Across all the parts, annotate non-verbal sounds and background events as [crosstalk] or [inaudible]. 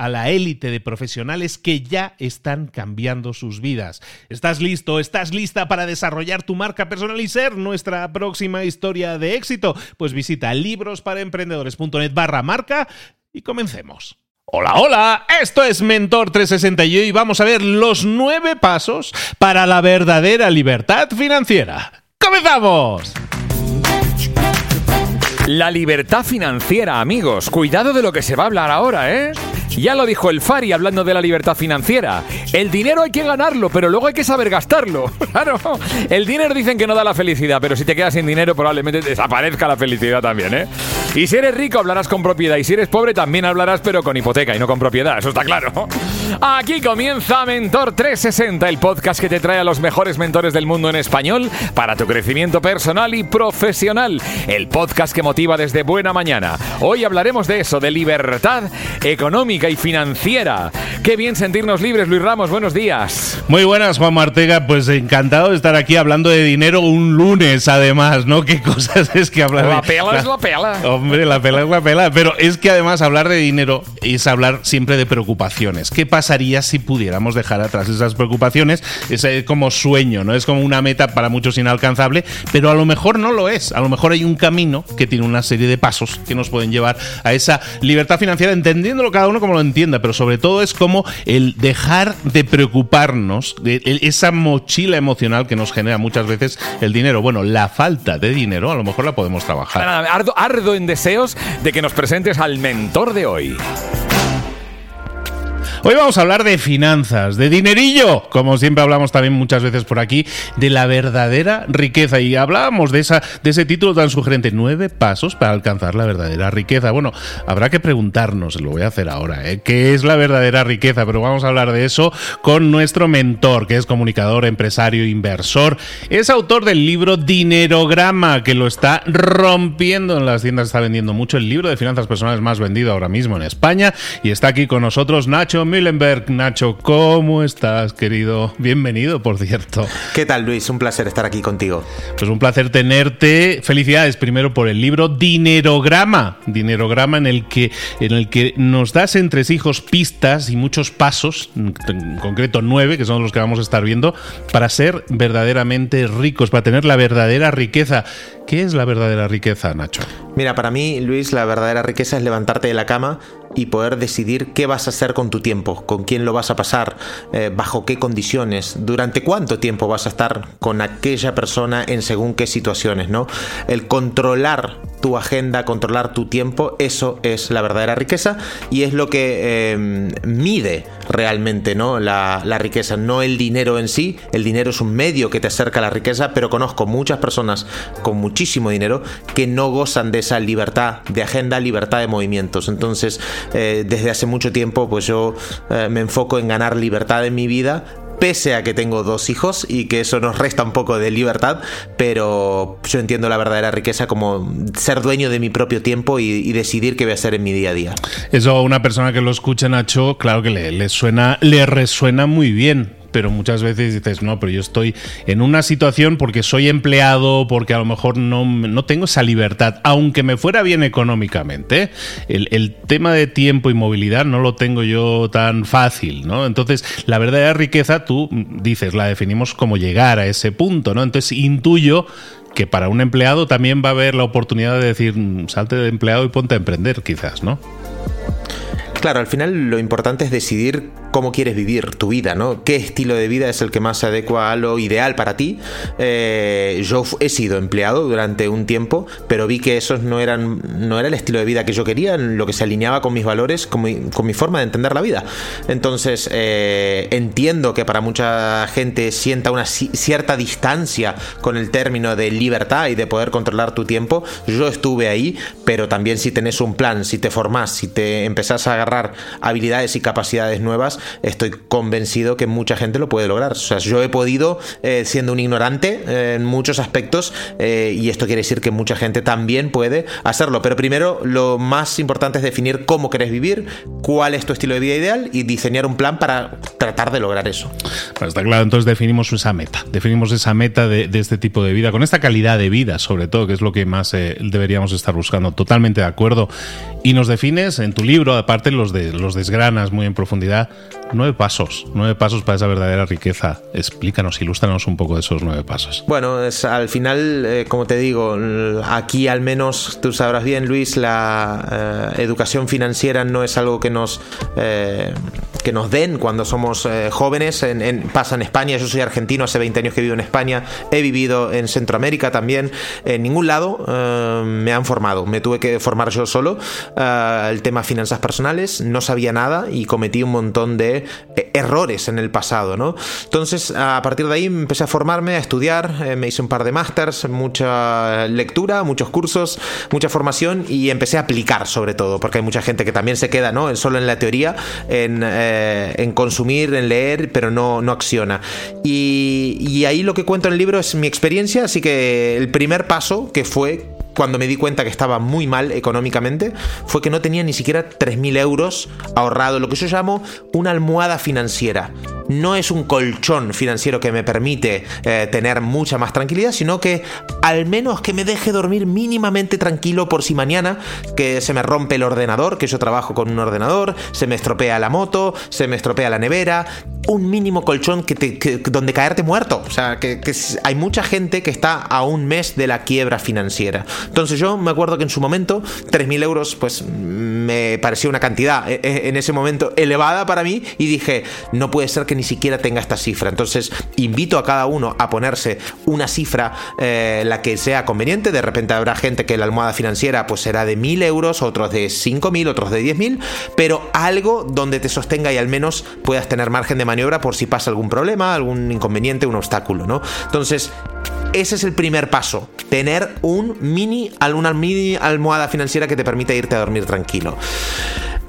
a la élite de profesionales que ya están cambiando sus vidas. ¿Estás listo? ¿Estás lista para desarrollar tu marca personal y ser nuestra próxima historia de éxito? Pues visita librosparaemprendedores.net barra marca y comencemos. Hola, hola, esto es Mentor 360 y vamos a ver los nueve pasos para la verdadera libertad financiera. ¡Comenzamos! La libertad financiera, amigos. Cuidado de lo que se va a hablar ahora, ¿eh? Ya lo dijo el Fari hablando de la libertad financiera. El dinero hay que ganarlo, pero luego hay que saber gastarlo. [laughs] Claro, el dinero dicen que no da la felicidad, pero si te quedas sin dinero probablemente desaparezca la felicidad también, ¿eh? Y si eres rico hablarás con propiedad y si eres pobre también hablarás pero con hipoteca y no con propiedad, eso está claro. Aquí comienza Mentor 360, el podcast que te trae a los mejores mentores del mundo en español para tu crecimiento personal y profesional. El podcast que motiva desde buena mañana. Hoy hablaremos de eso, de libertad económica y financiera. Qué bien sentirnos libres, Luis Ramos, buenos días. Muy buenas, Juan Martega, pues encantado de estar aquí hablando de dinero un lunes además, ¿no? [laughs] Qué cosas es que hablar La pela es la pela. Hombre, la pela es la pela, pero es que además hablar de dinero es hablar siempre de preocupaciones. ¿Qué pasaría si pudiéramos dejar atrás esas preocupaciones? Es eh, como sueño, ¿no? Es como una meta para muchos inalcanzable, pero a lo mejor no lo es. A lo mejor hay un camino que tiene una serie de pasos que nos pueden llevar a esa libertad financiera, entendiéndolo cada uno como lo entienda, pero sobre todo es como el dejar de preocuparnos de esa mochila emocional que nos genera muchas veces el dinero. Bueno, la falta de dinero a lo mejor la podemos trabajar. Ardo, ardo en deseos de que nos presentes al mentor de hoy. Hoy vamos a hablar de finanzas, de dinerillo, como siempre hablamos también muchas veces por aquí, de la verdadera riqueza. Y hablábamos de, esa, de ese título tan sugerente, nueve pasos para alcanzar la verdadera riqueza. Bueno, habrá que preguntarnos, lo voy a hacer ahora, ¿eh? ¿qué es la verdadera riqueza? Pero vamos a hablar de eso con nuestro mentor, que es comunicador, empresario, inversor. Es autor del libro Dinerograma, que lo está rompiendo en las tiendas, está vendiendo mucho. El libro de finanzas personales más vendido ahora mismo en España. Y está aquí con nosotros Nacho Millenberg. Nacho, ¿cómo estás, querido? Bienvenido, por cierto. ¿Qué tal, Luis? Un placer estar aquí contigo. Pues un placer tenerte. Felicidades primero por el libro Dinerograma. Dinerograma en el que, en el que nos das entre hijos pistas y muchos pasos, en concreto nueve, que son los que vamos a estar viendo, para ser verdaderamente ricos, para tener la verdadera riqueza. ¿Qué es la verdadera riqueza, Nacho? Mira, para mí, Luis, la verdadera riqueza es levantarte de la cama y poder decidir qué vas a hacer con tu tiempo, con quién lo vas a pasar, eh, bajo qué condiciones, durante cuánto tiempo vas a estar con aquella persona en según qué situaciones, ¿no? El controlar tu agenda, controlar tu tiempo, eso es la verdadera riqueza y es lo que eh, mide realmente ¿no? La, la, riqueza, no el dinero en sí, el dinero es un medio que te acerca a la riqueza, pero conozco muchas personas con muchísimo dinero que no gozan de esa libertad de agenda, libertad de movimientos. Entonces, eh, desde hace mucho tiempo, pues yo eh, me enfoco en ganar libertad en mi vida pese a que tengo dos hijos y que eso nos resta un poco de libertad, pero yo entiendo la verdadera riqueza como ser dueño de mi propio tiempo y, decidir qué voy a hacer en mi día a día. Eso a una persona que lo escucha, Nacho, claro que le, le suena, le resuena muy bien pero muchas veces dices, no, pero yo estoy en una situación porque soy empleado, porque a lo mejor no, no tengo esa libertad, aunque me fuera bien económicamente. El, el, tema de tiempo y movilidad no lo tengo yo tan fácil, ¿no? Entonces, la verdadera riqueza, tú dices, la definimos como llegar a ese punto, ¿no? Entonces, intuyo que para un empleado también va a haber la oportunidad de decir, salte de empleado y ponte a emprender, quizás, ¿no? Claro, al final lo importante es decidir cómo quieres vivir tu vida, ¿no? ¿Qué estilo de vida es el que más se adecua a lo ideal para ti? Eh, yo he sido empleado durante un tiempo, pero vi que esos no eran no era el estilo de vida que yo quería, lo que se alineaba con mis valores, con mi, forma de entender la vida. Entonces eh, entiendo que para mucha gente sienta una cierta distancia con el término de libertad y de poder controlar tu tiempo. Yo estuve ahí, pero también si tenés un plan, si te formás, si te empezás a agarrar habilidades y capacidades nuevas, estoy convencido que mucha gente lo puede lograr. O sea, yo he podido, eh, siendo un ignorante eh, en muchos aspectos, eh, y esto quiere decir que mucha gente también puede hacerlo. Pero primero, lo más importante es definir cómo querés vivir, cuál es tu estilo de vida ideal y diseñar un plan para tratar de lograr eso. Está claro, entonces definimos esa meta, definimos esa meta de, este tipo de vida, con esta calidad de vida, sobre todo, que es lo que más deberíamos estar buscando. Totalmente de acuerdo. Y nos defines en tu libro, aparte los, los desgranas muy en profundidad, Nueve pasos, nueve pasos para esa verdadera riqueza. Explícanos, ilústranos un poco de esos nueve pasos. Bueno, es, al final, eh, como te digo, aquí al menos tú sabrás bien, Luis, la eh, educación financiera no es algo que nos, eh, que nos den cuando somos jóvenes. En, pasa en España, yo soy argentino, hace 20 años que vivo en España, he vivido en Centroamérica también. En ningún lado me han formado, me tuve que formar yo solo. el tema finanzas personales, no sabía nada y cometí un montón de eh, errores en el pasado, ¿no? Entonces, a partir de ahí empecé a formarme, a estudiar, eh, me hice un par de másters, mucha lectura, muchos cursos, mucha formación y empecé a aplicar sobre todo, porque hay mucha gente que también se queda, ¿no? Solo en la teoría, en, eh, consumir, en leer, pero no, no acciona. Y, y ahí lo que cuento en el libro es mi experiencia, así que el primer paso, que fue cuando me di cuenta que estaba muy mal económicamente fue que no tenía ni siquiera 3.000 euros ahorrado, lo que yo llamo una almohada financiera no es un colchón financiero que me permite eh, tener mucha más tranquilidad, sino que al menos que me deje dormir mínimamente tranquilo por si mañana que se me rompe el ordenador, que yo trabajo con un ordenador, se me estropea la moto, se me estropea la nevera, un mínimo colchón que donde caerte muerto. O sea, que, hay mucha gente que está a un mes de la quiebra financiera. Entonces yo me acuerdo que en su momento 3.000 euros pues me parecía una cantidad eh, eh, en ese momento elevada para mí y dije, no puede ser que ni siquiera tenga esta cifra. Entonces, invito a cada uno a ponerse una cifra, eh, la que sea conveniente. De repente habrá gente que la almohada financiera pues será de mil euros, otros de cinco mil, otros de diez mil, pero algo donde te sostenga y al menos puedas tener margen de maniobra por si pasa algún problema, algún inconveniente, un obstáculo, ¿no? Entonces, ese es el primer paso, tener un mini, una mini almohada financiera que te permita irte a dormir tranquilo.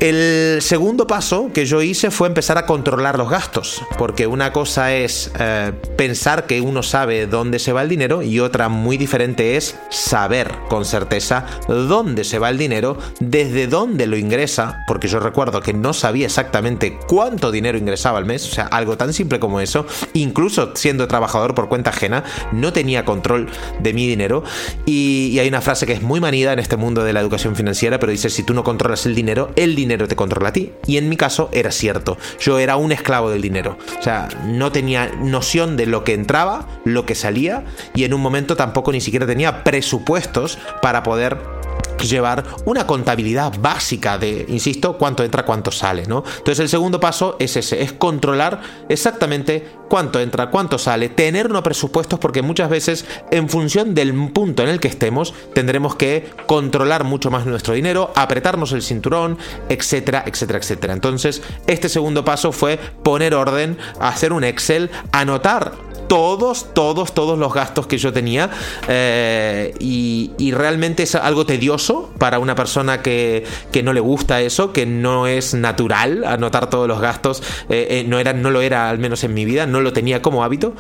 El segundo paso que yo hice fue empezar a controlar los gastos, porque una cosa es eh, pensar que uno sabe dónde se va el dinero y otra muy diferente es saber con certeza dónde se va el dinero, desde dónde lo ingresa, porque yo recuerdo que no sabía exactamente cuánto dinero ingresaba al mes, o sea, algo tan simple como eso, incluso siendo trabajador por cuenta ajena, no tenía control de mi dinero. Y, y hay una frase que es muy manida en este mundo de la educación financiera, pero dice, si tú no controlas el dinero, el dinero te controla a ti. Y en mi caso era cierto. Yo era un esclavo del dinero. O sea, no tenía noción de lo que entraba, lo que salía y en un momento tampoco ni siquiera tenía presupuestos para poder llevar una contabilidad básica de, insisto, cuánto entra, cuánto sale, ¿no? Entonces el segundo paso es ese, es controlar exactamente cuánto entra, cuánto sale, tener unos presupuestos porque muchas veces en función del punto en el que estemos tendremos que controlar mucho más nuestro dinero, apretarnos el cinturón, etcétera, etcétera, etcétera. Entonces este segundo paso fue poner orden, hacer un Excel, anotar todos, todos, todos los gastos que yo tenía eh, y, realmente es algo tedioso para una persona que, no le gusta eso, que no es natural anotar todos los gastos, eh, eh, no, era, no lo era al menos en mi vida, no lo tenía como hábito,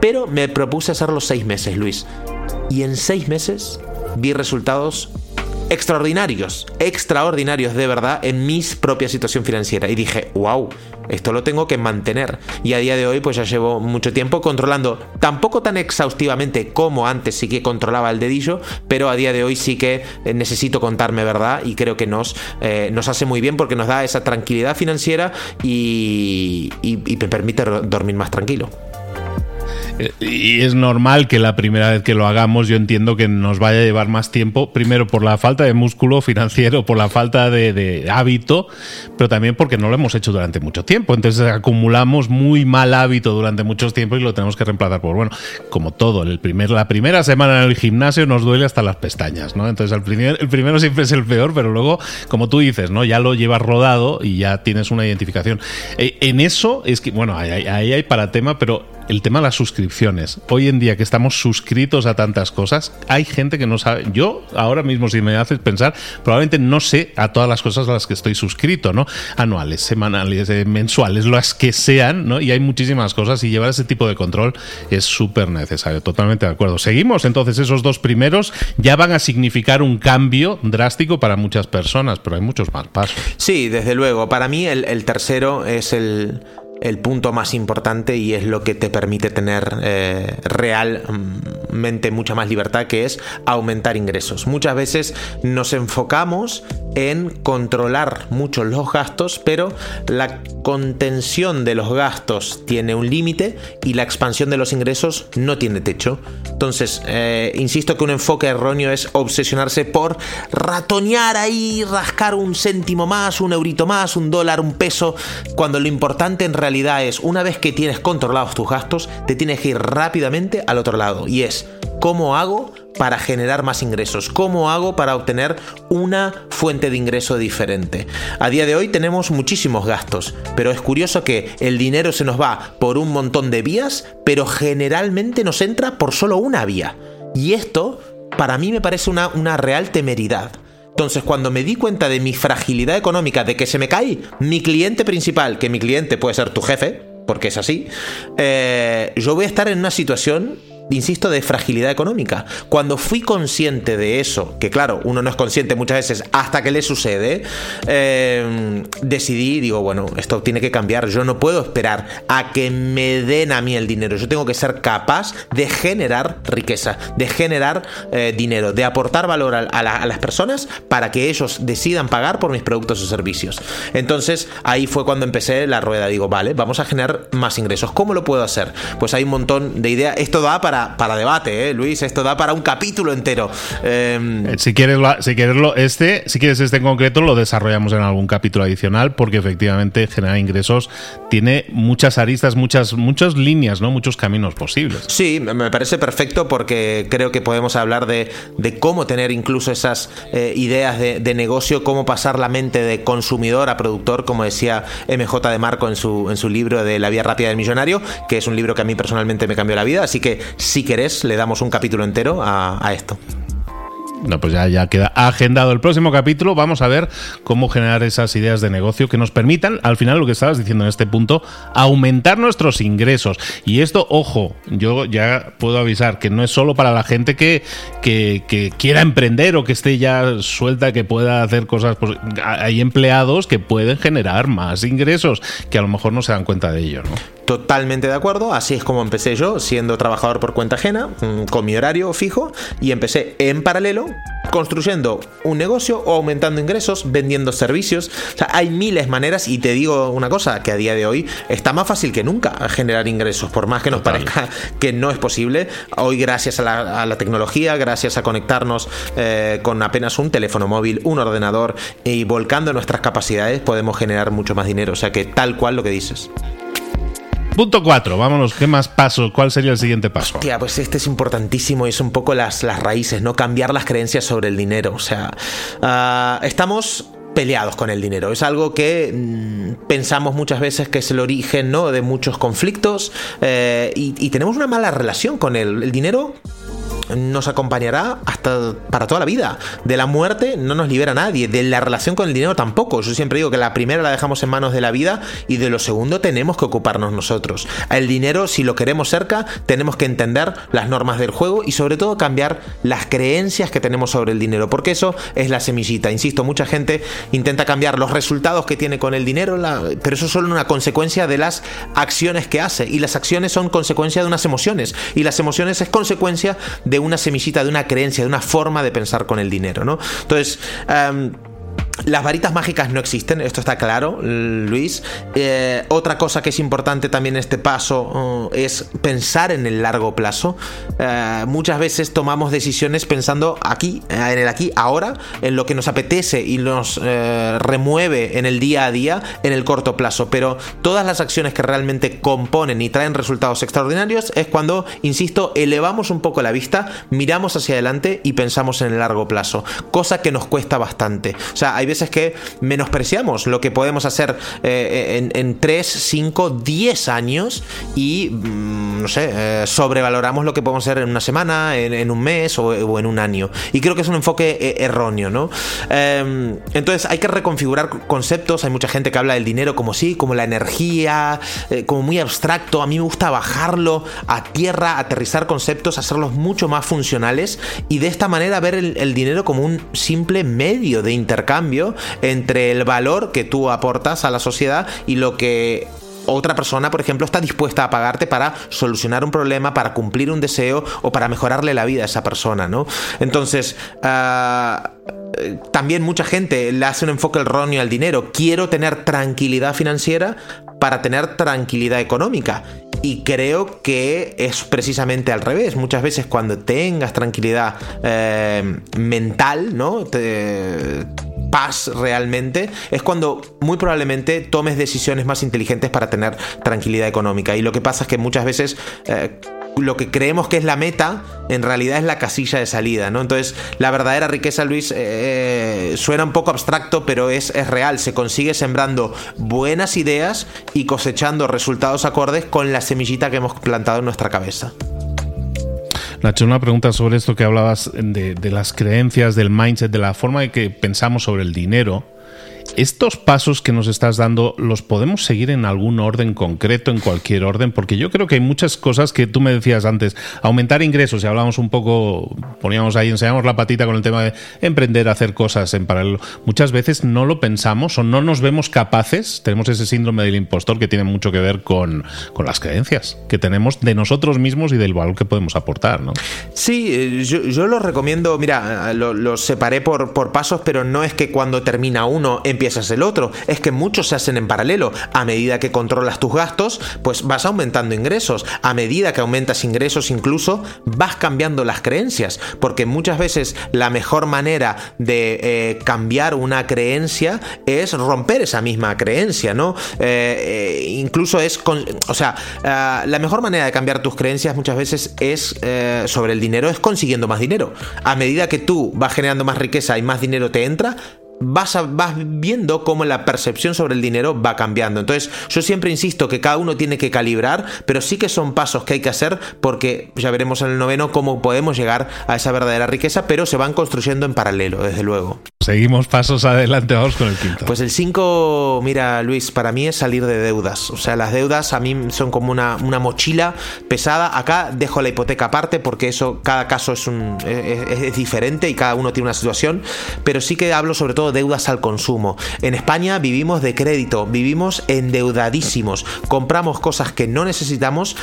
pero me propuse hacerlo seis meses, Luis. Y en seis meses vi resultados extraordinarios, extraordinarios de verdad en mi propia situación financiera. Y dije, wow, esto lo tengo que mantener. Y a día de hoy pues ya llevo mucho tiempo controlando, tampoco tan exhaustivamente como antes sí que controlaba el dedillo, pero a día de hoy sí que eh, necesito contarme verdad y creo que nos, eh, nos hace muy bien porque nos da esa tranquilidad financiera y, y me permite dormir más tranquilo. Y es normal que la primera vez que lo hagamos yo entiendo que nos vaya a llevar más tiempo, primero por la falta de músculo financiero, por la falta de, hábito, pero también porque no lo hemos hecho durante mucho tiempo. Entonces acumulamos muy mal hábito durante mucho tiempo y lo tenemos que reemplazar por, bueno, como todo, el primer, la primera semana en el gimnasio nos duele hasta las pestañas, ¿no? Entonces el, primer, el primero siempre es el peor, pero luego, como tú dices, ¿no? Ya lo llevas rodado y ya tienes una identificación. E, en eso es que, bueno, ahí hay para tema, pero el tema de las suscripciones. Hoy en día que estamos suscritos a tantas cosas, hay gente que no sabe. Yo ahora mismo, si me haces pensar, probablemente no sé a todas las cosas a las que estoy suscrito, ¿no? Anuales, semanales, eh, mensuales, las que sean, ¿no? Y hay muchísimas cosas y llevar ese tipo de control es súper necesario. Totalmente de acuerdo. Seguimos, entonces esos dos primeros ya van a significar un cambio drástico para muchas personas, pero hay muchos más pasos. Sí, desde luego. Para mí el tercero es el el punto más importante y es lo que te permite tener eh, realmente mucha más libertad, que es aumentar ingresos. Muchas veces nos enfocamos en controlar mucho los gastos, pero la contención de los gastos tiene un límite y la expansión de los ingresos no tiene techo. Entonces, eh, insisto que un enfoque erróneo es obsesionarse por ratonear ahí, rascar un céntimo más, un eurito más, un dólar, un peso, cuando lo importante en realidad es, una vez que tienes controlados tus gastos, te tienes que ir rápidamente al otro lado. Y es, ¿cómo hago para generar más ingresos? ¿Cómo hago para obtener una fuente de ingreso diferente? A día de hoy tenemos muchísimos gastos, pero es curioso que el dinero se nos va por un montón de vías, pero generalmente nos entra por solo una vía. Y esto, para mí, me parece una, una real temeridad. Entonces, cuando me di cuenta de mi fragilidad económica, de que se me cae mi cliente principal, que mi cliente puede ser tu jefe, porque es así, eh, yo voy a estar en una situación insisto, de fragilidad económica. Cuando fui consciente de eso, que claro, uno no es consciente muchas veces hasta que le sucede, eh, decidí, digo, bueno, esto tiene que cambiar. Yo no puedo esperar a que me den a mí el dinero. Yo tengo que ser capaz de generar riqueza, de generar eh, dinero, de aportar valor a, a, las personas para que ellos decidan pagar por mis productos o servicios. Entonces, ahí fue cuando empecé la rueda. Digo, vale, vamos a generar más ingresos. ¿Cómo lo puedo hacer? Pues hay un montón de ideas. Esto da para para, debate, ¿eh, Luis. Esto da para un capítulo entero. Em, eh, si quieres, si quieres este, si quieres este en concreto, lo desarrollamos en algún capítulo adicional, porque efectivamente generar ingresos tiene muchas aristas, muchas, muchas líneas, ¿no? Muchos caminos posibles. Sí, me parece perfecto porque creo que podemos hablar de, cómo tener incluso esas eh, ideas de, de, negocio, cómo pasar la mente de consumidor a productor, como decía MJ de Marco en su, en su libro de La vía rápida del millonario, que es un libro que a mí personalmente me cambió la vida. Así que si querés, le damos un capítulo entero a, esto. No, pues ya, queda agendado el próximo capítulo. Vamos a ver cómo generar esas ideas de negocio que nos permitan, al final, lo que estabas diciendo en este punto, aumentar nuestros ingresos. Y esto, ojo, yo ya puedo avisar que no es solo para la gente que, que, quiera emprender o que esté ya suelta, que pueda hacer cosas. Pues, hay empleados que pueden generar más ingresos, que a lo mejor no se dan cuenta de ello, ¿no? Totalmente de acuerdo, así es como empecé yo, siendo trabajador por cuenta ajena, mm, con mi horario fijo, y empecé en paralelo construyendo un negocio o aumentando ingresos, vendiendo servicios. O sea, hay miles maneras y te digo una cosa, que a día de hoy está más fácil que nunca generar ingresos, por más que nos parezca que no es posible. Hoy gracias a la, tecnología, gracias a conectarnos eh, con apenas un teléfono móvil, un ordenador y volcando nuestras capacidades podemos generar mucho más dinero. O sea que tal cual lo que dices. Punto 4, vámonos, ¿qué más paso? ¿Cuál sería el siguiente paso? Hostia, pues este es importantísimo y es un poco las, las raíces, ¿no? Cambiar las creencias sobre el dinero. O sea, ah, estamos peleados con el dinero. Es algo que mm, pensamos muchas veces que es el origen ¿no? de muchos conflictos eh, y, y, tenemos una mala relación con él. El dinero nos acompañará hasta para toda la vida. De la muerte no nos libera nadie, de la relación con el dinero tampoco. Yo siempre digo que la primera la dejamos en manos de la vida y de lo segundo tenemos que ocuparnos nosotros. El dinero, si lo queremos cerca, tenemos que entender las normas del juego y sobre todo cambiar las creencias que tenemos sobre el dinero, porque eso es la semillita. Insisto, mucha gente intenta cambiar los resultados que tiene con el dinero, pero eso es solo una consecuencia de las acciones que hace y las acciones son consecuencia de unas emociones y las emociones es consecuencia de una semillita, de una creencia, de una forma de pensar con el dinero, ¿no? Entonces, las varitas mágicas no existen, esto está claro, Luis. Eh, otra cosa que es importante también en este paso uh, es pensar en el largo plazo. Eh, muchas veces tomamos decisiones pensando aquí, eh, en el aquí, ahora, en lo que nos apetece y nos remueve en el día a día, en el corto plazo. Pero todas las acciones que realmente componen y traen resultados extraordinarios es cuando, insisto, elevamos un poco la vista, miramos hacia adelante y pensamos en el largo plazo. Cosa que nos cuesta bastante. O sea, hay veces que menospreciamos lo que podemos hacer eh, en, 3, 5, 10 años y, mm, no sé, eh, sobrevaloramos lo que podemos hacer en una semana, en, un mes o, en un año. Y creo que es un enfoque eh, erróneo, ¿no? Em, entonces hay que reconfigurar conceptos. Hay mucha gente que habla del dinero como sí, como la energía, como muy abstracto. A mí me gusta bajarlo a tierra, aterrizar conceptos, hacerlos mucho más funcionales y de esta manera ver el dinero como un simple medio de intercambio entre el valor que tú aportas a la sociedad y lo que otra persona, por ejemplo, está dispuesta a pagarte para solucionar un problema, para cumplir un deseo o para mejorarle la vida a esa persona, ¿no? Entonces, ah, también mucha gente le hace un enfoque erróneo al dinero. Quiero tener tranquilidad financiera para tener tranquilidad económica. Y creo que es precisamente al revés. Muchas veces cuando tengas tranquilidad eh, mental, ¿no? Te, paz realmente, es cuando muy probablemente tomes decisiones más inteligentes para tener tranquilidad económica. Y lo que pasa es que muchas veces... Eh, lo que creemos que es la meta, en realidad es la casilla de salida, ¿no? Entonces, la verdadera riqueza, Luis, eh, suena un poco abstracto, pero es, es real. Se consigue sembrando buenas ideas y cosechando resultados acordes con la semillita que hemos plantado en nuestra cabeza. Nacho, una pregunta sobre esto que hablabas de, de, las creencias, del mindset, de la forma de que pensamos sobre el dinero. Estos pasos que nos estás dando, ¿los podemos seguir en algún orden concreto, en cualquier orden? Porque yo creo que hay muchas cosas que tú me decías antes. Aumentar ingresos, y hablamos un poco, poníamos ahí, enseñamos la patita con el tema de emprender, hacer cosas en paralelo. Muchas veces no lo pensamos o no nos vemos capaces. Tenemos ese síndrome del impostor que tiene mucho que ver con, las creencias que tenemos de nosotros mismos y del valor que podemos aportar, ¿no? Sí, eh, yo, lo recomiendo, mira, lo, separé por, por pasos, pero no es que cuando termina uno empiezas el otro. Es que muchos se hacen en paralelo. A medida que controlas tus gastos, pues vas aumentando ingresos. A medida que aumentas ingresos incluso, vas cambiando las creencias. Porque muchas veces la mejor manera de eh, cambiar una creencia es romper esa misma creencia, ¿no? Eh, eh, incluso es, o sea, la mejor manera de cambiar tus creencias muchas veces es sobre el dinero, es consiguiendo más dinero. A medida que tú vas generando más riqueza y más dinero te entra, vas, vas viendo cómo la percepción sobre el dinero va cambiando. Entonces, yo siempre insisto que cada uno tiene que calibrar, pero sí que son pasos que hay que hacer porque ya veremos en el noveno cómo podemos llegar a esa verdadera riqueza, pero se van construyendo en paralelo, desde luego. Seguimos pasos adelante, vamos con el quinto. Pues el 5, mira Luis, para mí es salir de deudas. O sea, las deudas a mí son como una, una mochila pesada. Acá dejo la hipoteca aparte porque eso, cada caso es, un, es diferente y cada uno tiene una situación, pero sí que hablo sobre todo deudas al consumo. En España vivimos de crédito, vivimos endeudadísimos, compramos cosas que no necesitamos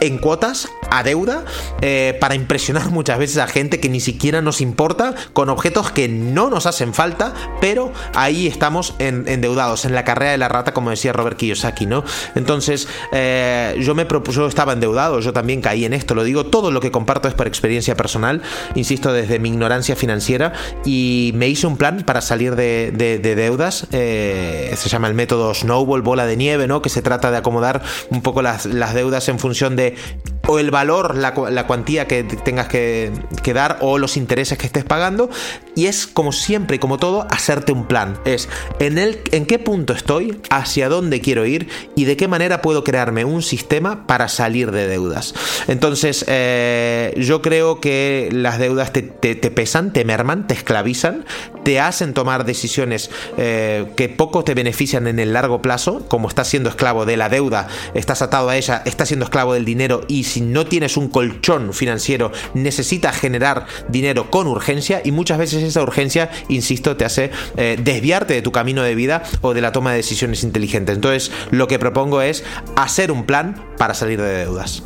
en cuotas a deuda eh, para impresionar [laughs] muchas veces a gente que ni siquiera nos importa con objetos que no nos hacen falta, pero ahí estamos endeudados en la carrera de la rata, como decía Robert Kiyosaki, ¿no? Entonces, eh, yo me propuse, yo estaba endeudado, yo también caí en esto, lo digo, todo lo que comparto es por experiencia personal, insisto, desde mi ignorancia financiera, y me hice un plan para salir de, deudas, eh, se llama el método Snowball, bola de nieve, ¿no? Que se trata de acomodar un poco las, las deudas en función de o el valor, la, cuantía que tengas que, dar o los intereses que estés pagando. Y es como siempre y como todo, hacerte un plan. Es en, el, en qué punto estoy, hacia dónde quiero ir y de qué manera puedo crearme un sistema para salir de deudas. Entonces, eh, yo creo que las deudas te, pesan, te merman, te esclavizan, te hacen tomar decisiones eh, que poco te benefician en el largo plazo, como estás siendo esclavo de la deuda, estás atado a ella, estás siendo esclavo del dinero y si no tienes un colchón financiero, necesitas generar dinero con urgencia y muchas veces esa urgencia, insisto, te hace eh, desviarte de tu camino de vida o de la toma de decisiones inteligentes. Entonces, lo que propongo es hacer un plan para salir de deudas.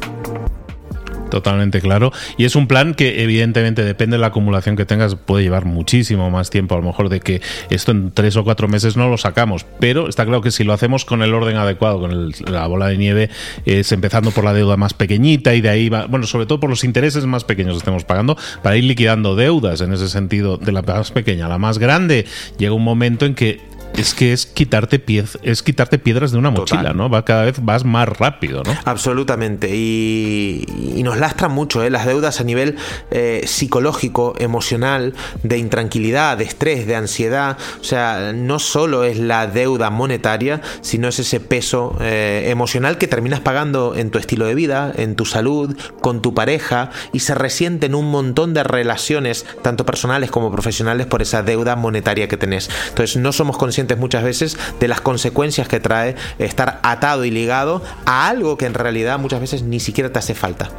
Totalmente claro. Y es un plan que evidentemente depende de la acumulación que tengas, puede llevar muchísimo más tiempo, a lo mejor de que esto en tres o cuatro meses no lo sacamos. Pero está claro que si lo hacemos con el orden adecuado, con la bola de nieve, es empezando por la deuda más pequeñita y de ahí va, bueno, sobre todo por los intereses más pequeños que estemos pagando, para ir liquidando deudas en ese sentido, de la más pequeña a la más grande, llega un momento en que es que es quitarte, es quitarte piedras de una mochila, ¿no? Va cada vez vas más rápido, ¿no? Absolutamente. Y, nos lastra mucho, ¿eh? Las deudas a nivel eh, psicológico, emocional, de intranquilidad, de estrés, de ansiedad. O sea, no solo es la deuda monetaria, sino es ese peso eh, emocional que terminas pagando en tu estilo de vida, en tu salud, con tu pareja, y se resiente en un montón de relaciones, tanto personales como profesionales, por esa deuda monetaria que tenés. Entonces, no somos conscientes muchas veces de las consecuencias que trae estar atado y ligado a algo que en realidad muchas veces ni siquiera te hace falta.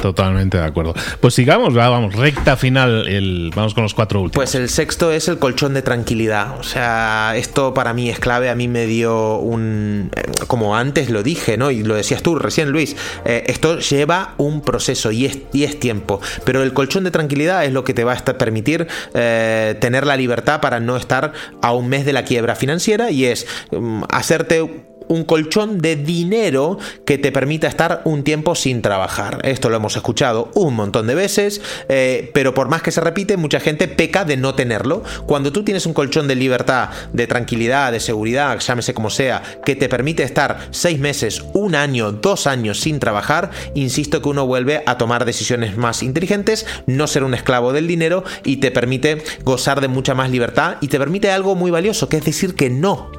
Totalmente de acuerdo. Pues sigamos, vamos, recta final, el, vamos con los cuatro últimos. Pues el sexto es el colchón de tranquilidad. O sea, esto para mí es clave. A mí me dio un. Eh, como antes lo dije, ¿no? Y lo decías tú recién, Luis. Eh, esto lleva un proceso y es, y es tiempo. Pero el colchón de tranquilidad es lo que te va a permitir eh, tener la libertad para no estar a un mes de la quiebra financiera y es mm, hacerte un colchón de dinero que te permita estar un tiempo sin trabajar. Esto lo hemos escuchado un montón de veces, eh, pero por más que se repite, mucha gente peca de no tenerlo. Cuando tú tienes un colchón de libertad, de tranquilidad, de seguridad, llámese como sea, que te permite estar seis meses, un año, dos años sin trabajar, insisto que uno vuelve a tomar decisiones más inteligentes, no ser un esclavo del dinero y te permite gozar de mucha más libertad y te permite algo muy valioso, que es decir que no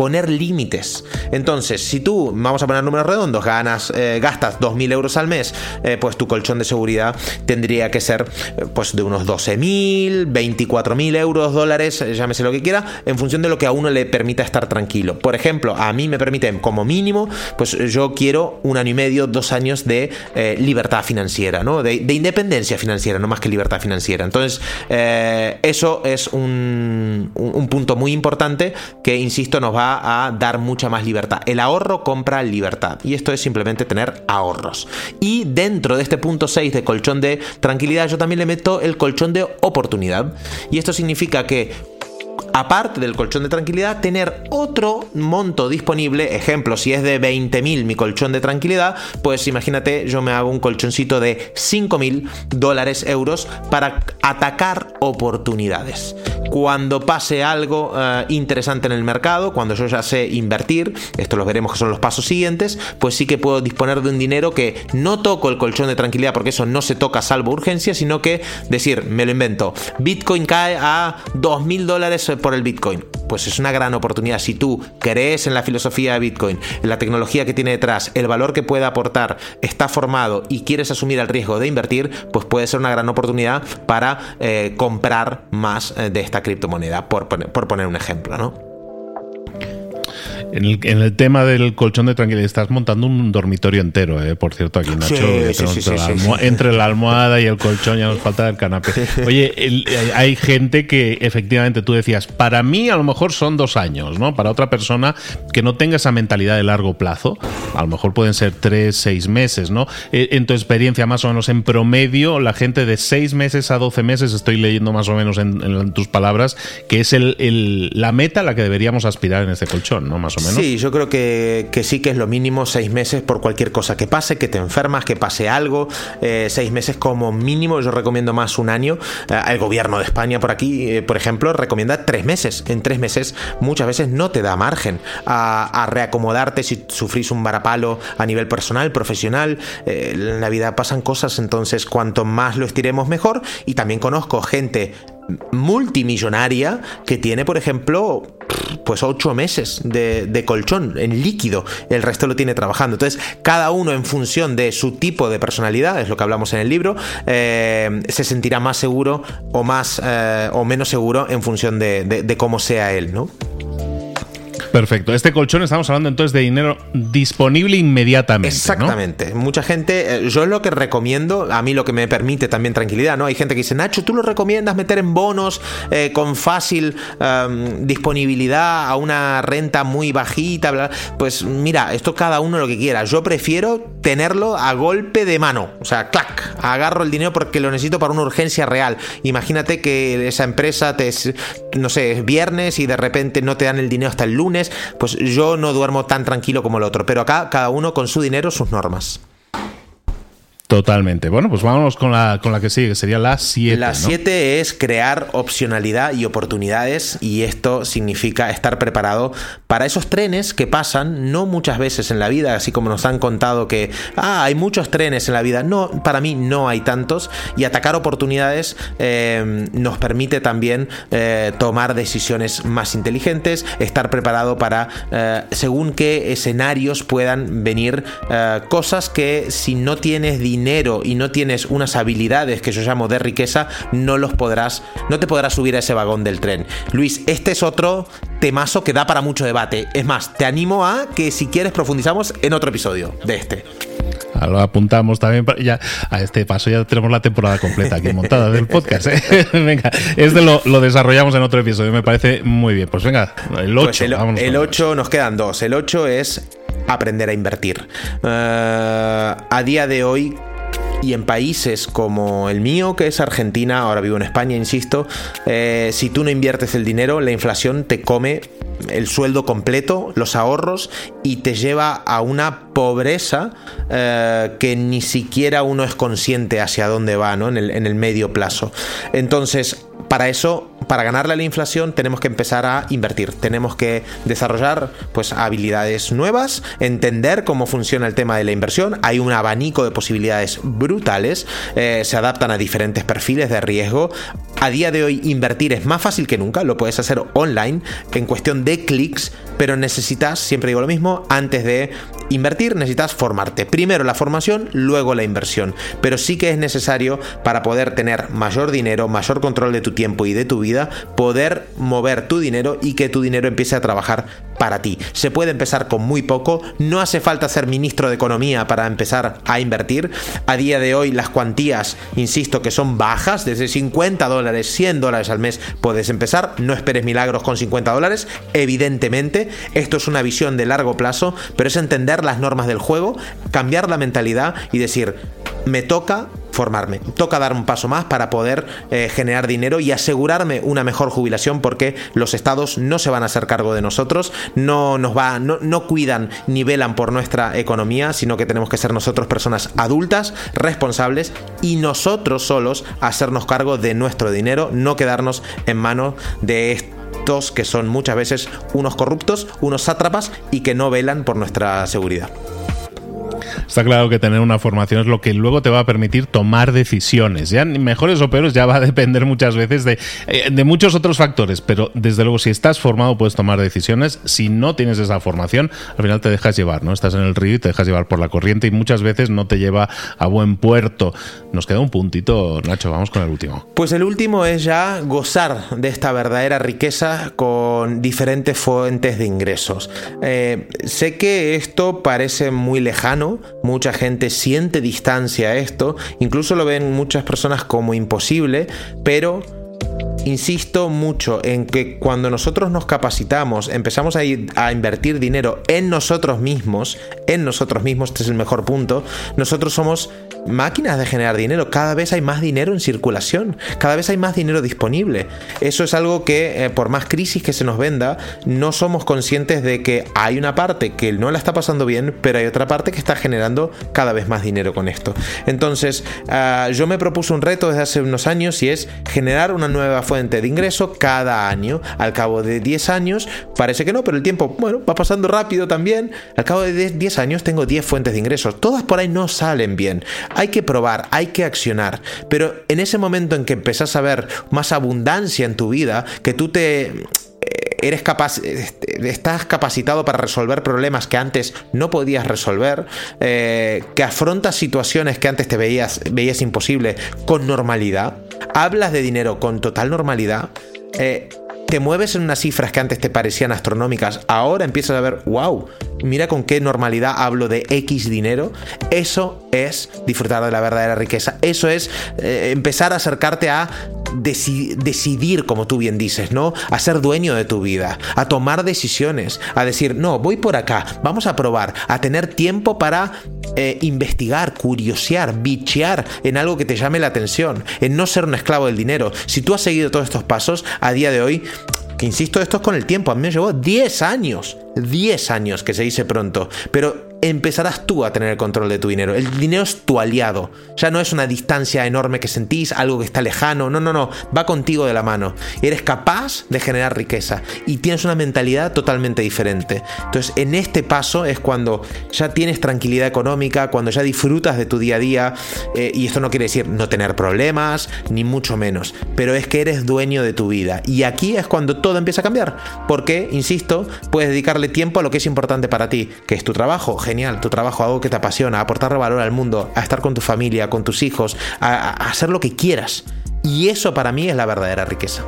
poner límites. Entonces, si tú, vamos a poner números redondos, ganas, eh, gastas 2.000 euros al mes, eh, pues tu colchón de seguridad tendría que ser eh, pues de unos 12.000, 24.000 euros, dólares, llámese lo que quiera, en función de lo que a uno le permita estar tranquilo. Por ejemplo, a mí me permiten como mínimo, pues yo quiero un año y medio, dos años de libertad financiera, ¿no? De, independencia financiera, no más que libertad financiera. Entonces, eso es un, un punto muy importante que, insisto, nos va a dar mucha más libertad. El ahorro compra libertad y esto es simplemente tener ahorros. Y dentro de este punto 6 de colchón de tranquilidad yo también le meto el colchón de oportunidad. Y esto significa que aparte del colchón de tranquilidad, tener otro monto disponible. Ejemplo, si es de 20.000 mi colchón de tranquilidad, pues imagínate, yo me hago un colchoncito de 5.000 dólares, euros para atacar oportunidades. Cuando pase algo eh, interesante en el mercado, cuando yo ya sé invertir, esto lo veremos que son los pasos siguientes, pues sí que puedo disponer de un dinero que no toco el colchón de tranquilidad porque eso no se toca salvo urgencia, sino que decir, me lo invento, Bitcoin cae a 2.000 dólares por el Bitcoin? Pues es una gran oportunidad. Si tú crees en la filosofía de Bitcoin, en la tecnología que tiene detrás, el valor que puede aportar, está formado y quieres asumir el riesgo de invertir, pues puede ser una gran oportunidad para eh, comprar más eh, de esta criptomoneda, por, por poner un ejemplo, ¿no? En el, tema del colchón de tranquilidad, estás montando un dormitorio entero, eh, por cierto, aquí Nacho. entre, la almohada y el colchón ya nos [laughs] falta el canapé. Oye, hay gente que efectivamente tú decías, para mí a lo mejor son dos años, ¿no? Para otra persona que no tenga esa mentalidad de largo plazo, a lo mejor pueden ser tres, seis meses, ¿no? Eh, en tu experiencia, más o menos en promedio, la gente de seis meses a doce meses, estoy leyendo más o menos en, tus palabras, que es el, la meta a la que deberíamos aspirar en este colchón, ¿no? Más o Sí, yo creo que, que sí que es lo mínimo seis meses por cualquier cosa que pase, que te enfermas, que pase algo. Eh, seis meses como mínimo, yo recomiendo más un año. Eh, el gobierno de España por aquí, eh, por ejemplo, recomienda tres meses. En tres meses muchas veces no te da margen a, a reacomodarte si sufrís un varapalo a nivel personal, profesional. Eh, en la vida pasan cosas, entonces cuanto más lo estiremos mejor. Y también conozco gente multimillonaria que tiene, por ejemplo, pues ocho meses de, de, colchón en líquido, el resto lo tiene trabajando. Entonces, cada uno en función de su tipo de personalidad, es lo que hablamos en el libro, eh, se sentirá más seguro o más eh, o menos seguro en función de, de, de cómo sea él, ¿no? Perfecto. Este colchón estamos hablando entonces de dinero disponible inmediatamente. Exactamente. Mucha gente, eh, yo es lo que recomiendo, a mí lo que me permite también tranquilidad, ¿no? Hay gente que dice, Nacho, tú lo recomiendas meter en bonos eh, con fácil um, disponibilidad a una renta muy bajita, bla, Pues mira, esto cada uno lo que quiera. Yo prefiero tenerlo a golpe de mano. O sea, clac, agarro el dinero porque lo necesito para una urgencia real. Imagínate que esa empresa te, no sé, es viernes y de repente no te dan el dinero hasta el lunes pues yo no duermo tan tranquilo como el otro. Pero acá cada uno con su dinero, sus normas. Totalmente. Bueno, pues vámonos con la, con la que sigue, que sería la 7. La 7 ¿no? es crear opcionalidad y oportunidades y esto significa estar preparado para esos trenes que pasan no muchas veces en la vida, así como nos han contado que ah, hay muchos trenes en la vida. No, para mí no hay tantos y atacar oportunidades eh, nos permite también eh, tomar decisiones más inteligentes, estar preparado para eh, según qué escenarios puedan venir cosas que si no tienes dinero dinero y no tienes unas habilidades que yo llamo de riqueza, no los podrás, no te podrás subir a ese vagón del tren. Luis, este es otro temazo que da para mucho debate. Es más, te animo a que si quieres profundizamos en otro episodio de este. Lo apuntamos también. Para, ya, a este paso ya tenemos la temporada completa aquí montada del podcast. ¿eh? [laughs] venga, este lo, lo, desarrollamos en otro episodio. Me parece muy bien. Pues venga, el 8. Pues el, el 8 nos quedan dos. El 8 es aprender a invertir. Uh, a día de hoy y en países como el mío, que es Argentina, ahora vivo en España, insisto, eh, si tú no inviertes el dinero, la inflación te come el sueldo completo, los ahorros y te lleva a una pobreza eh, que ni siquiera uno es consciente hacia dónde va ¿no? en, el, en el medio plazo. Entonces, para eso, para ganarle a la inflación, tenemos que empezar a invertir. Tenemos que desarrollar pues, habilidades nuevas, entender cómo funciona el tema de la inversión. Hay un abanico de posibilidades brutales, eh, se adaptan a diferentes perfiles de riesgo. A día de hoy, invertir es más fácil que nunca, lo puedes hacer online en cuestión de clics, pero necesitas, siempre digo lo mismo, antes de invertir necesitas formarte. Primero la formación, luego la inversión. Pero sí que es necesario para poder tener mayor dinero, mayor control de tu tiempo y de tu vida, poder mover tu dinero y que tu dinero empiece a trabajar para ti. Se puede empezar con muy poco, no hace falta ser ministro de Economía para empezar a invertir. A día de hoy las cuantías, insisto, que son bajas, desde 50 dólares, 100 dólares al mes puedes empezar, no esperes milagros con 50 dólares, evidentemente, esto es una visión de largo plazo, pero es entender las normas del juego, cambiar la mentalidad y decir, me toca formarme. Toca dar un paso más para poder eh, generar dinero y asegurarme una mejor jubilación porque los estados no se van a hacer cargo de nosotros, no nos va, no, no cuidan ni velan por nuestra economía, sino que tenemos que ser nosotros personas adultas, responsables y nosotros solos hacernos cargo de nuestro dinero, no quedarnos en manos de estos que son muchas veces unos corruptos, unos sátrapas y que no velan por nuestra seguridad. Está claro que tener una formación es lo que luego te va a permitir tomar decisiones. Ya mejores o peores ya va a depender muchas veces de, de, muchos otros factores, pero desde luego si estás formado puedes tomar decisiones. Si no tienes esa formación, al final te dejas llevar, ¿no? Estás en el río y te dejas llevar por la corriente y muchas veces no te lleva a buen puerto. Nos queda un puntito, Nacho, vamos con el último. Pues el último es ya gozar de esta verdadera riqueza con diferentes fuentes de ingresos. Eh, sé que esto parece muy lejano, mucha gente siente distancia a esto, incluso lo ven muchas personas como imposible, pero insisto mucho en que cuando nosotros nos capacitamos, empezamos a, a, invertir dinero en nosotros mismos, en nosotros mismos, este es el mejor punto, nosotros somos máquinas de generar dinero. Cada vez hay más dinero en circulación, cada vez hay más dinero disponible. Eso es algo que, eh, por más crisis que se nos venda, no somos conscientes de que hay una parte que no la está pasando bien, pero hay otra parte que está generando cada vez más dinero con esto. Entonces, uh, yo me propuse un reto desde hace unos años y es generar una nueva fuente de ingreso cada año. Al cabo de 10 años, parece que no, pero el tiempo, bueno, va pasando rápido también. Al cabo de 10 años tengo 10 fuentes de ingresos. Todas por ahí no salen bien. Hay que probar, hay que accionar. Pero en ese momento en que empezás a ver más abundancia en tu vida, que tú te eres capaz, este, estás capacitado para resolver problemas que antes no podías resolver, eh, que afrontas situaciones que antes te veías, veías imposible con normalidad, hablas de dinero con total normalidad. Eh, te mueves en unas cifras que antes te parecían astronómicas, ahora empiezas a ver, wow, mira con qué normalidad hablo de X dinero. Eso es disfrutar de la verdadera riqueza. Eso es eh, empezar a acercarte a decidir, como tú bien dices, ¿no? A ser dueño de tu vida, a tomar decisiones, a decir, no, voy por acá, vamos a probar, a tener tiempo para eh, investigar, curiosear, bichear en algo que te llame la atención, en no ser un esclavo del dinero. Si tú has seguido todos estos pasos, a día de hoy, que insisto, esto es con el tiempo, a mí me llevó 10 años, 10 años que se dice pronto, pero empezarás tú a tener el control de tu dinero. El dinero es tu aliado. Ya no es una distancia enorme que sentís, algo que está lejano. No, no, no. Va contigo de la mano. Eres capaz de generar riqueza y tienes una mentalidad totalmente diferente. Entonces, en este paso es cuando ya tienes tranquilidad económica, cuando ya disfrutas de tu día a día. Eh, y esto no quiere decir no tener problemas, ni mucho menos. Pero es que eres dueño de tu vida. Y aquí es cuando todo empieza a cambiar. Porque, insisto, puedes dedicarle tiempo a lo que es importante para ti, que es tu trabajo genial, tu trabajo, algo que te apasiona, a aportar valor al mundo, a estar con tu familia, con tus hijos, a, hacer lo que quieras. Y eso para mí es la verdadera riqueza.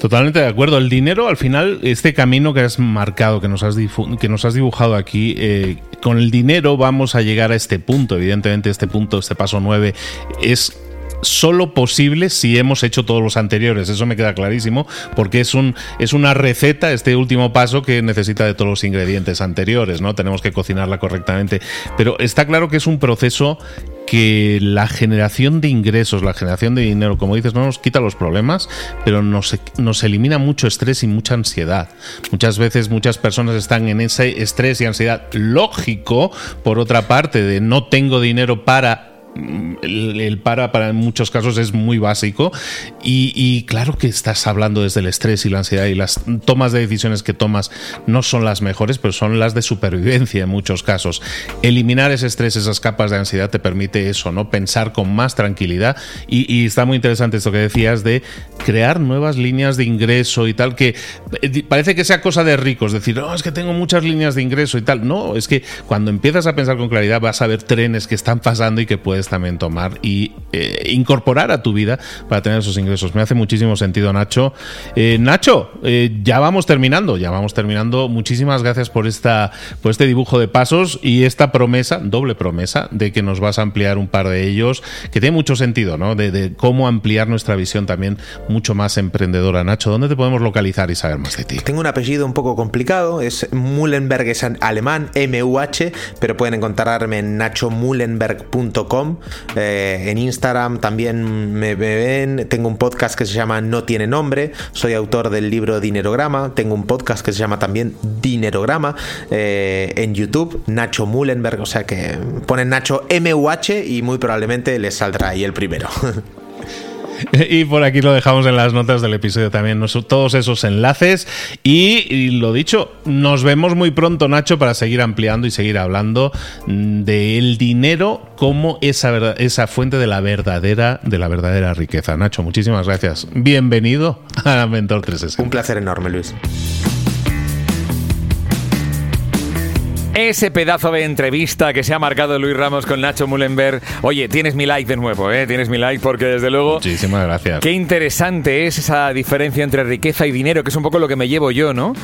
Totalmente de acuerdo. El dinero, al final, este camino que has marcado, que nos has, que nos has dibujado aquí, eh, con el dinero vamos a llegar a este punto. Evidentemente, este punto, este paso 9, es solo posible si hemos hecho todos los anteriores. Eso me queda clarísimo, porque es, un, es una receta, este último paso, que necesita de todos los ingredientes anteriores, ¿no? Tenemos que cocinarla correctamente. Pero está claro que es un proceso que la generación de ingresos, la generación de dinero, como dices, no nos quita los problemas, pero nos, nos elimina mucho estrés y mucha ansiedad. Muchas veces muchas personas están en ese estrés y ansiedad lógico, por otra parte, de no tengo dinero para el, para para en muchos casos es muy básico. Y, claro que estás hablando desde el estrés y la ansiedad y las tomas de decisiones que tomas no son las mejores pero son las de supervivencia en muchos casos. Eliminar ese estrés esas capas de ansiedad te permite eso no pensar con más tranquilidad. Y, está muy interesante esto que decías de crear nuevas líneas de ingreso y tal que eh, parece que sea cosa de ricos decir oh, es que tengo muchas líneas de ingreso y tal no es que cuando empiezas a pensar con claridad vas a ver trenes que están pasando y que puedes también tomar y eh, incorporar a tu vida para tener esos ingresos. Me hace muchísimo sentido, Nacho. Eh, Nacho, eh, ya vamos terminando, ya vamos terminando. Muchísimas gracias por, esta, por este dibujo de pasos y esta promesa, doble promesa, de que nos vas a ampliar un par de ellos, que tiene mucho sentido, ¿no? De, cómo ampliar nuestra visión también mucho más emprendedora. Nacho, ¿dónde te podemos localizar y saber más de ti? Tengo un apellido un poco complicado, es Mullenberg, es alemán, M-U-H, pero pueden encontrarme en nachomullenberg.com eh, en Instagram también me, ven. Tengo un podcast que se llama No tiene nombre. Soy autor del libro Dinerograma. Tengo un podcast que se llama también Dinerograma. Eh, en YouTube, Nacho Mullenberg. O sea que ponen Nacho MUH y muy probablemente les saldrá ahí el primero. [laughs] [laughs] Y por aquí lo dejamos en las notas del episodio también, todos esos enlaces. Y, lo dicho, nos vemos muy pronto, Nacho, para seguir ampliando y seguir hablando del dinero como esa, esa fuente de la verdadera, de la verdadera riqueza. Nacho, muchísimas gracias. Bienvenido a Mentor 360. Un placer enorme, Luis. Ese pedazo de entrevista que se ha marcado Luis Ramos con Nacho Mullenberg. Oye, tienes mi like de nuevo, ¿eh? Tienes mi like porque desde luego... Muchísimas gracias. Qué interesante es esa diferencia entre riqueza y dinero, que es un poco lo que me llevo yo, ¿no?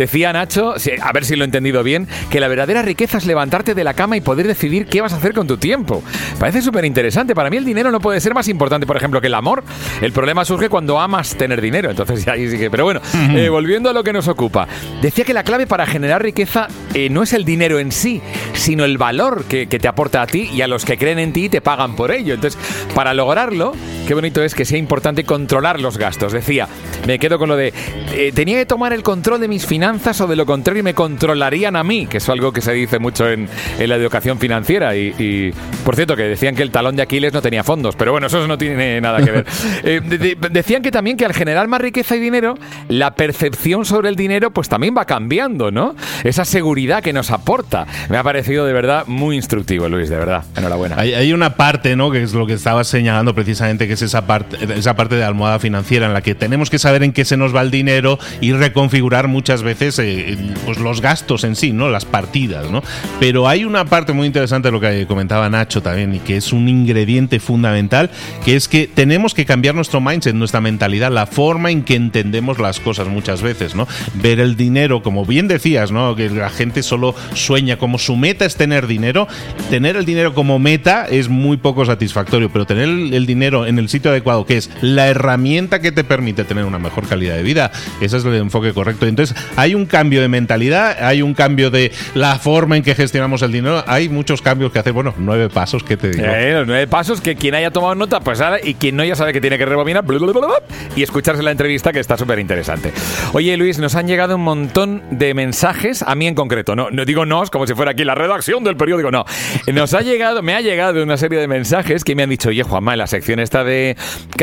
Decía Nacho, a ver si lo he entendido bien, que la verdadera riqueza es levantarte de la cama y poder decidir qué vas a hacer con tu tiempo. Parece súper interesante. Para mí el dinero no puede ser más importante, por ejemplo, que el amor. El problema surge cuando amas tener dinero. Entonces [laughs] ahí sí que... Pero bueno, eh, volviendo a lo que nos ocupa. Decía que la clave para generar riqueza eh, no es el dinero en sí, sino el valor que, que te aporta a ti y a los que creen en ti y te pagan por ello. Entonces, para lograrlo, qué bonito es que sea importante controlar los gastos. Decía, me quedo con lo de, eh, tenía que tomar el control de mis finanzas o de lo contrario me controlarían a mí, que es algo que se dice mucho en, la educación financiera. Y, por cierto, que decían que el talón de Aquiles no tenía fondos, pero bueno, eso no tiene nada que ver. [laughs] Eh, decían que también que al generar más riqueza y dinero, la percepción sobre el dinero pues también va cambiando, ¿no? Esa seguridad que nos aporta. Me ha parecido de verdad muy instructivo, Luis, de verdad. Enhorabuena. Hay, hay una parte, ¿no? Que es lo que estaba señalando precisamente, que es esa parte, esa parte de almohada financiera en la que tenemos que saber en qué se nos va el dinero y reconfigurar muchas veces eh, pues los gastos en sí, ¿no? Las partidas, ¿no? Pero hay una parte muy interesante de lo que comentaba Nacho también y que es un ingrediente fundamental, que es que tenemos que cambiar nuestro mindset, nuestra mentalidad, la forma en que entendemos las cosas muchas veces, ¿no? Ver el dinero, como bien decías, ¿no? Que la gente solo sueña como su meta es tener dinero, tener el dinero como meta es muy poco satisfactorio, pero tener el dinero en el sitio adecuado, que es la herramienta que te permite tener una mejor calidad de vida, ese es el enfoque correcto. Entonces, hay un cambio de mentalidad, hay un cambio de la forma en que gestionamos el dinero, hay muchos cambios que hacer. Bueno, nueve pasos, ¿qué te digo? Eh, nueve pasos que quien haya tomado nota, pues ahora, y quien no ya sabe que tiene que rebobinar y escucharse la entrevista que está súper interesante. Oye, Luis, nos han llegado un montón de mensajes, a mí en concreto, no, no digo nos como si fuera aquí la redacción del periódico, no. Nos ha llegado, me ha llegado una serie de mensajes que me han dicho, oye, Juanma, en la sección esta de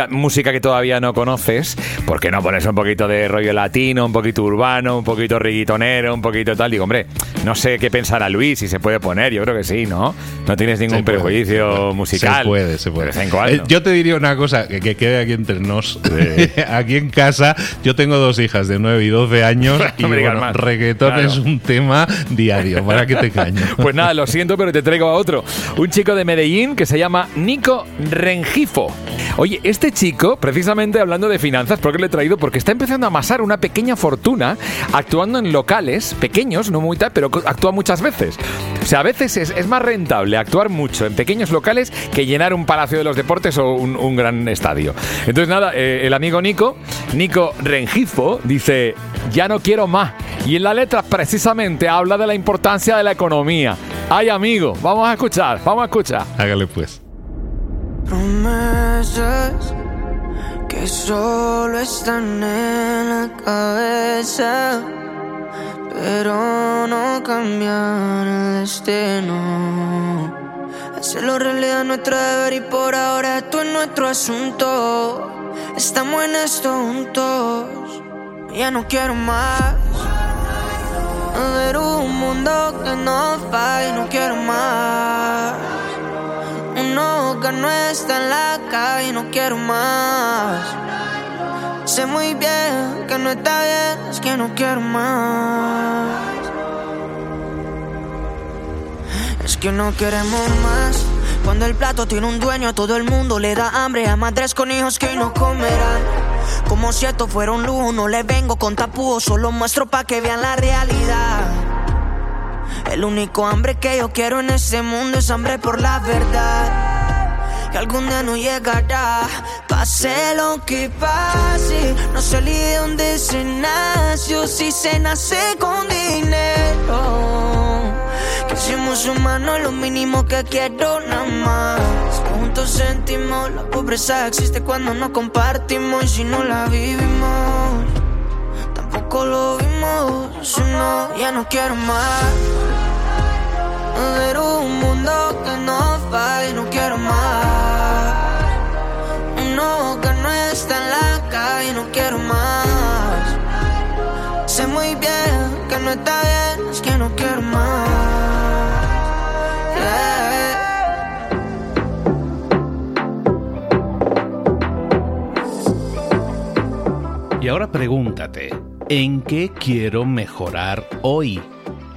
música que todavía no conoces, ¿por qué no pones un poquito de rollo latino, un poquito urbano, poquito riguitonero, un poquito tal? Digo, hombre, no sé qué pensará Luis, si se puede poner, yo creo que sí, ¿no? No tienes ningún prejuicio musical. Se puede, se puede. Eh, yo te diría una cosa, que, quede aquí entre nos. [laughs] aquí en casa, yo tengo dos hijas de 9 y 12 años [laughs] y bueno, reggaetón es un tema diario, para que te caño. [laughs] Pues nada, lo siento, pero te traigo a otro. Un chico de Medellín que se llama Nico Rengifo. Oye, este chico, precisamente hablando de finanzas, ¿por qué le he traído? Porque está empezando a amasar una pequeña fortuna actuando en locales pequeños, no muy tal, pero actúa muchas veces. O sea, a veces es, más rentable actuar mucho en pequeños locales que llenar un palacio de los deportes o un, gran estadio. Entonces, nada, eh, el amigo Nico, Nico Rengifo, dice: Ya no quiero más. Y en la letra precisamente habla de la importancia de la economía. Ay, amigo, vamos a escuchar, vamos a escuchar. Hágale pues promesas que solo están en la cabeza, pero no cambian el destino. Hacerlo realidad nuestro deber y por ahora esto es nuestro asunto. Estamos en esto juntos, ya no quiero más. Ver un mundo que no falla, no quiero más. No, que no está en la calle, no quiero más. Sé muy bien que no está bien, es que no quiero más. Es que no queremos más. Cuando el plato tiene un dueño, todo el mundo le da hambre a madres con hijos que no comerán. Como si esto fuera un lujo, no le vengo con tapujos, solo muestro pa' que vean la realidad. El único hambre que yo quiero en este mundo es hambre por la verdad. Que algún día no llegará, pase lo que pase. No salí de donde se nació, si se nace con dinero. Que somos humanos, lo mínimo que quiero nada más. Juntos sentimos, la pobreza existe cuando no compartimos y si no la vivimos. Tampoco lo vimos, no, ya no quiero más ver un mundo que no falla y no quiero más. Uno que no está en la calle y no quiero más. Sé muy bien que no está bien, es que no quiero más. Y ahora pregúntate, ¿en qué quiero mejorar hoy?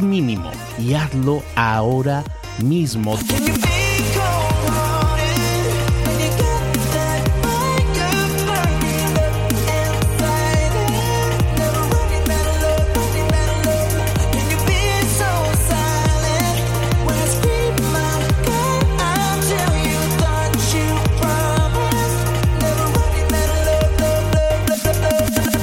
mínimo y hazlo ahora mismo.